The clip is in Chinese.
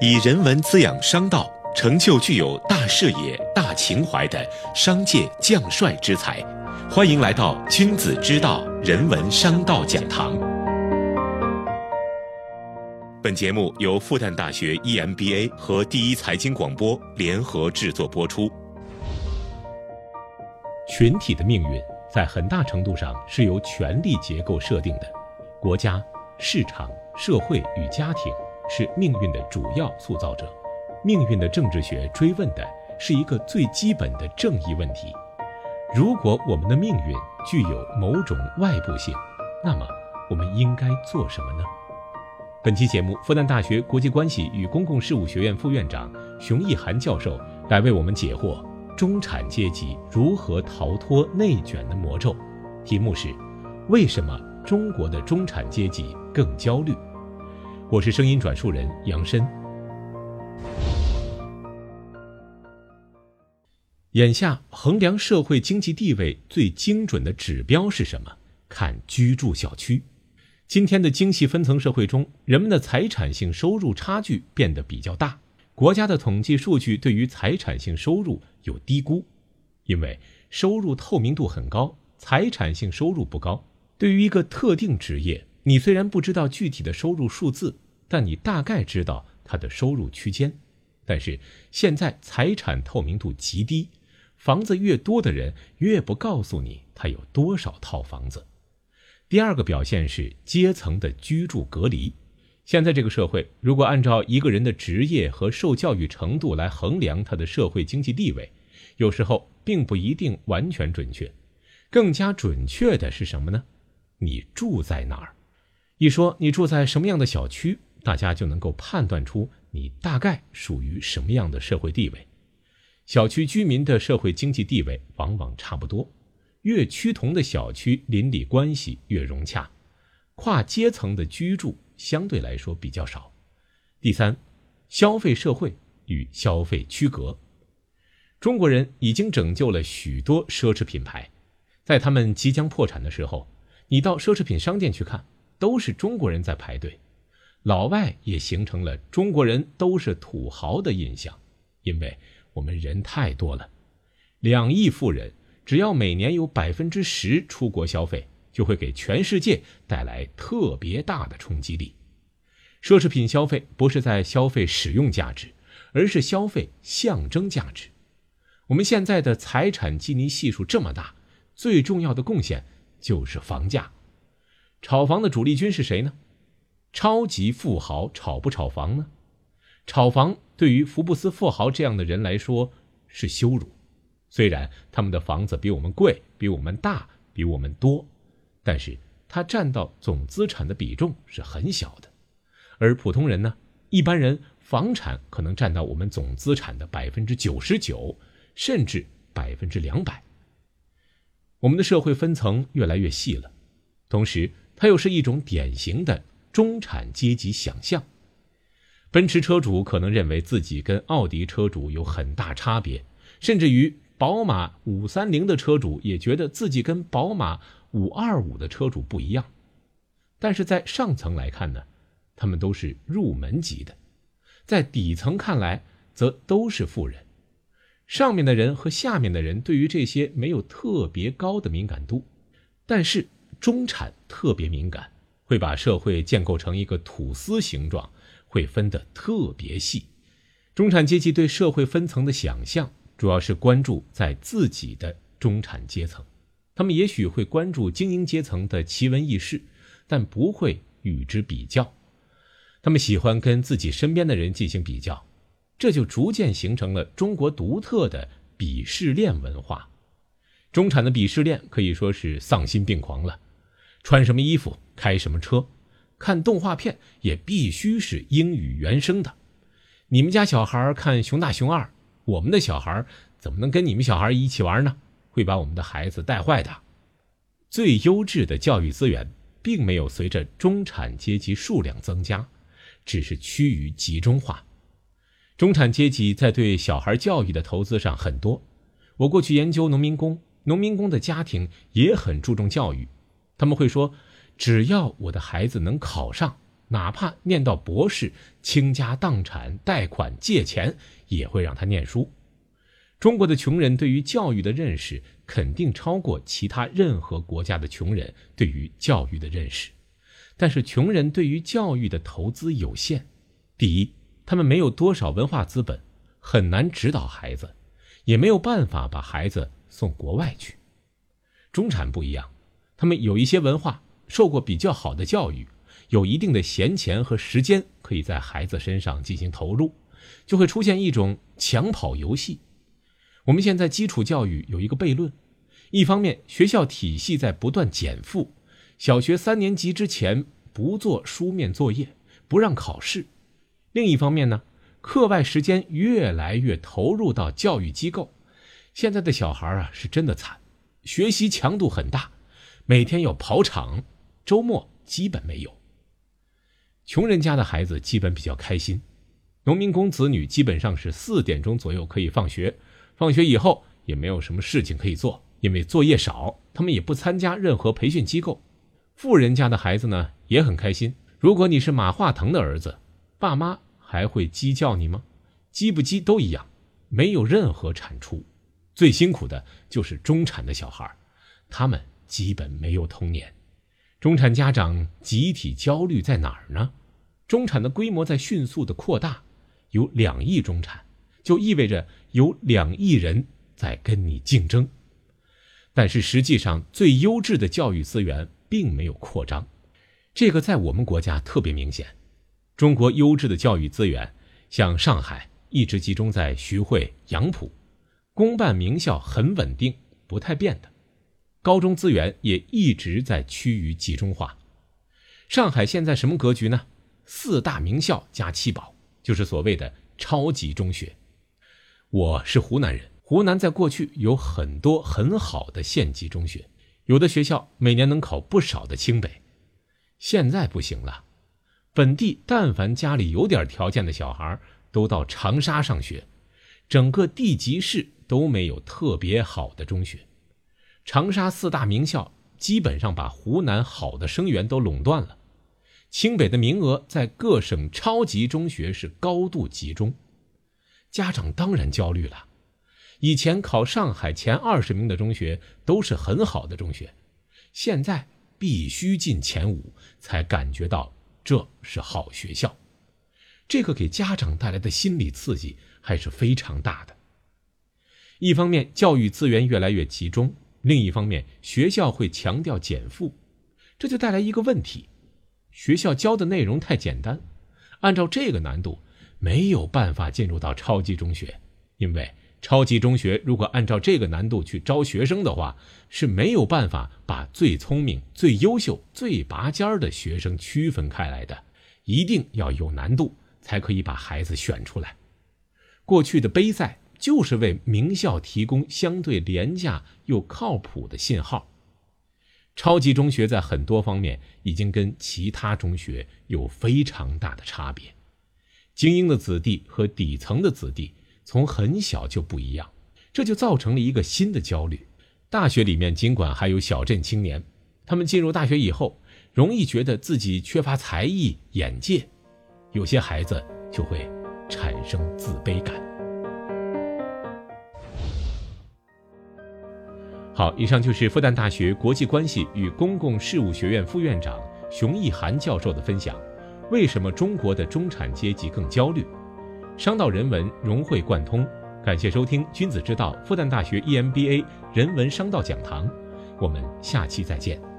以人文滋养商道，成就具有大视野、大情怀的商界将帅之才。欢迎来到君子之道人文商道讲堂。本节目由复旦大学 EMBA 和第一财经广播联合制作播出。群体的命运在很大程度上是由权力结构设定的，国家、市场、社会与家庭。是命运的主要塑造者，命运的政治学追问的是一个最基本的正义问题：如果我们的命运具有某种外部性，那么我们应该做什么呢？本期节目，复旦大学国际关系与公共事务学院副院长熊毅涵教授来为我们解惑：中产阶级如何逃脱内卷的魔咒？题目是：为什么中国的中产阶级更焦虑？我是声音转述人杨申。眼下衡量社会经济地位最精准的指标是什么？看居住小区。今天的精细分层社会中，人们的财产性收入差距变得比较大。国家的统计数据对于财产性收入有低估，因为收入透明度很高，财产性收入不高。对于一个特定职业，你虽然不知道具体的收入数字。但你大概知道他的收入区间，但是现在财产透明度极低，房子越多的人越不告诉你他有多少套房子。第二个表现是阶层的居住隔离。现在这个社会，如果按照一个人的职业和受教育程度来衡量他的社会经济地位，有时候并不一定完全准确。更加准确的是什么呢？你住在哪儿？一说你住在什么样的小区？大家就能够判断出你大概属于什么样的社会地位。小区居民的社会经济地位往往差不多，越趋同的小区邻里关系越融洽，跨阶层的居住相对来说比较少。第三，消费社会与消费区隔。中国人已经拯救了许多奢侈品牌，在他们即将破产的时候，你到奢侈品商店去看，都是中国人在排队。老外也形成了中国人都是土豪的印象，因为我们人太多了，两亿富人只要每年有百分之十出国消费，就会给全世界带来特别大的冲击力。奢侈品消费不是在消费使用价值，而是消费象征价值。我们现在的财产基尼系数这么大，最重要的贡献就是房价。炒房的主力军是谁呢？超级富豪炒不炒房呢？炒房对于福布斯富豪这样的人来说是羞辱。虽然他们的房子比我们贵、比我们大、比我们多，但是它占到总资产的比重是很小的。而普通人呢？一般人房产可能占到我们总资产的百分之九十九，甚至百分之两百。我们的社会分层越来越细了，同时它又是一种典型的。中产阶级想象，奔驰车主可能认为自己跟奥迪车主有很大差别，甚至于宝马五三零的车主也觉得自己跟宝马五二五的车主不一样。但是在上层来看呢，他们都是入门级的；在底层看来，则都是富人。上面的人和下面的人对于这些没有特别高的敏感度，但是中产特别敏感。会把社会建构成一个吐司形状，会分得特别细。中产阶级对社会分层的想象，主要是关注在自己的中产阶层。他们也许会关注精英阶层的奇闻异事，但不会与之比较。他们喜欢跟自己身边的人进行比较，这就逐渐形成了中国独特的鄙视链文化。中产的鄙视链可以说是丧心病狂了。穿什么衣服，开什么车，看动画片也必须是英语原声的。你们家小孩看《熊大熊二》，我们的小孩怎么能跟你们小孩一起玩呢？会把我们的孩子带坏的。最优质的教育资源并没有随着中产阶级数量增加，只是趋于集中化。中产阶级在对小孩教育的投资上很多。我过去研究农民工，农民工的家庭也很注重教育。他们会说：“只要我的孩子能考上，哪怕念到博士，倾家荡产、贷款借钱，也会让他念书。中国的穷人对于教育的认识，肯定超过其他任何国家的穷人对于教育的认识。但是，穷人对于教育的投资有限。第一，他们没有多少文化资本，很难指导孩子，也没有办法把孩子送国外去。中产不一样，他们有一些文化，受过比较好的教育，有一定的闲钱和时间可以在孩子身上进行投入，就会出现一种抢跑游戏。我们现在基础教育有一个悖论：一方面，学校体系在不断减负，小学三年级之前不做书面作业，不让考试；另一方面呢，课外时间越来越投入到教育机构。现在的小孩啊，是真的惨。学习强度很大，每天要跑场，周末基本没有。穷人家的孩子基本比较开心，农民工子女基本上是四点钟左右可以放学，放学以后也没有什么事情可以做，因为作业少，他们也不参加任何培训机构。富人家的孩子呢也很开心，如果你是马化腾的儿子，爸妈还会鸡叫你吗？鸡不鸡都一样，没有任何产出。最辛苦的就是中产的小孩，他们基本没有童年。中产家长集体焦虑在哪儿呢？中产的规模在迅速的扩大，有两亿中产，就意味着有两亿人在跟你竞争。但是实际上，最优质的教育资源并没有扩张，这个在我们国家特别明显。中国优质的教育资源，像上海一直集中在徐汇、杨浦。公办名校很稳定，不太变的，高中资源也一直在趋于集中化。上海现在什么格局呢？四大名校加七宝，就是所谓的超级中学。我是湖南人，湖南在过去有很多很好的县级中学，有的学校每年能考不少的清北。现在不行了，本地但凡家里有点条件的小孩，都到长沙上学，整个地级市。都没有特别好的中学，长沙四大名校基本上把湖南好的生源都垄断了，清北的名额在各省超级中学是高度集中，家长当然焦虑了。以前考上海前二十名的中学都是很好的中学，现在必须进前五才感觉到这是好学校，这个给家长带来的心理刺激还是非常大的。一方面教育资源越来越集中，另一方面学校会强调减负，这就带来一个问题：学校教的内容太简单，按照这个难度没有办法进入到超级中学，因为超级中学如果按照这个难度去招学生的话，是没有办法把最聪明、最优秀、最拔尖儿的学生区分开来的，一定要有难度才可以把孩子选出来。过去的杯赛。就是为名校提供相对廉价又靠谱的信号。超级中学在很多方面已经跟其他中学有非常大的差别。精英的子弟和底层的子弟从很小就不一样，这就造成了一个新的焦虑。大学里面尽管还有小镇青年，他们进入大学以后，容易觉得自己缺乏才艺、眼界，有些孩子就会产生自卑感。好，以上就是复旦大学国际关系与公共事务学院副院长熊毅涵教授的分享。为什么中国的中产阶级更焦虑？商道人文融会贯通。感谢收听《君子之道》复旦大学 EMBA 人文商道讲堂。我们下期再见。